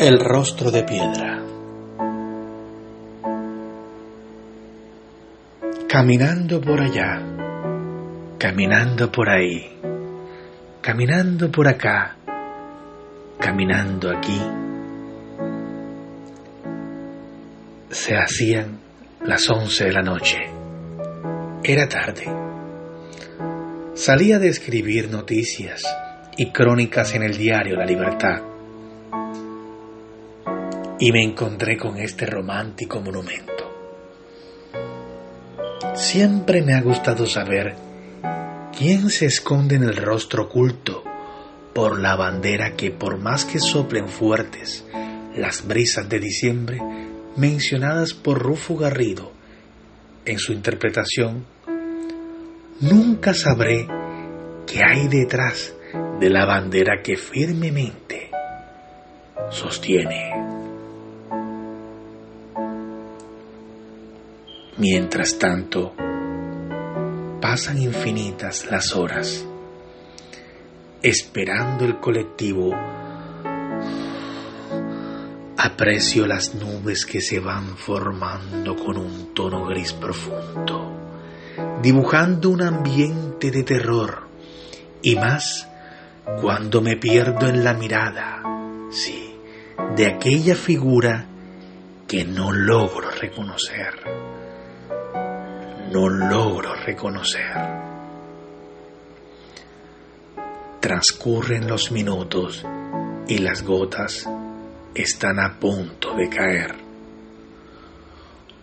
El rostro de piedra. Caminando por allá, caminando por ahí, caminando por acá, caminando aquí, se hacían las once de la noche. Era tarde. Salía de escribir noticias y crónicas en el diario La Libertad y me encontré con este romántico monumento. Siempre me ha gustado saber quién se esconde en el rostro oculto por la bandera que por más que soplen fuertes las brisas de diciembre mencionadas por Rufo Garrido en su interpretación, nunca sabré qué hay detrás de la bandera que firmemente sostiene. Mientras tanto, pasan infinitas las horas, esperando el colectivo. Aprecio las nubes que se van formando con un tono gris profundo, dibujando un ambiente de terror, y más cuando me pierdo en la mirada, sí, de aquella figura que no logro reconocer no logro reconocer. Transcurren los minutos y las gotas están a punto de caer.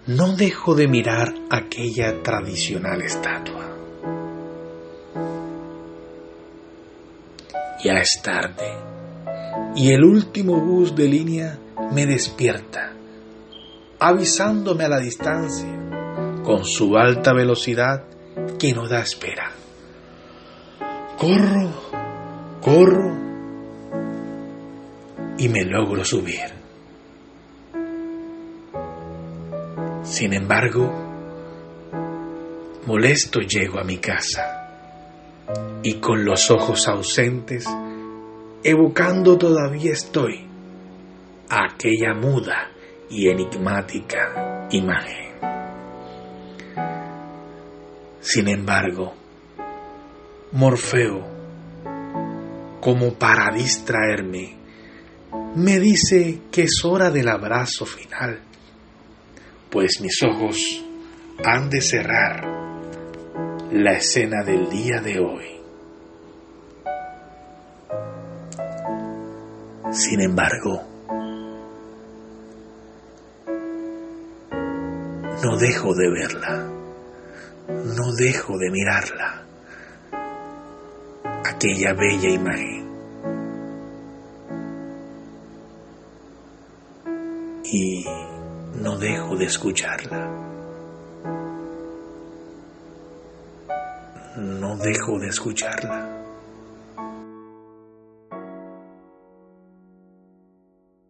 No dejo de mirar aquella tradicional estatua. Ya es tarde y el último bus de línea me despierta, avisándome a la distancia con su alta velocidad que no da espera. Corro, corro y me logro subir. Sin embargo, molesto llego a mi casa y con los ojos ausentes, evocando todavía estoy aquella muda y enigmática imagen. Sin embargo, Morfeo, como para distraerme, me dice que es hora del abrazo final, pues mis ojos han de cerrar la escena del día de hoy. Sin embargo, no dejo de verla no dejo de mirarla, aquella bella imagen. Y no dejo de escucharla. No dejo de escucharla.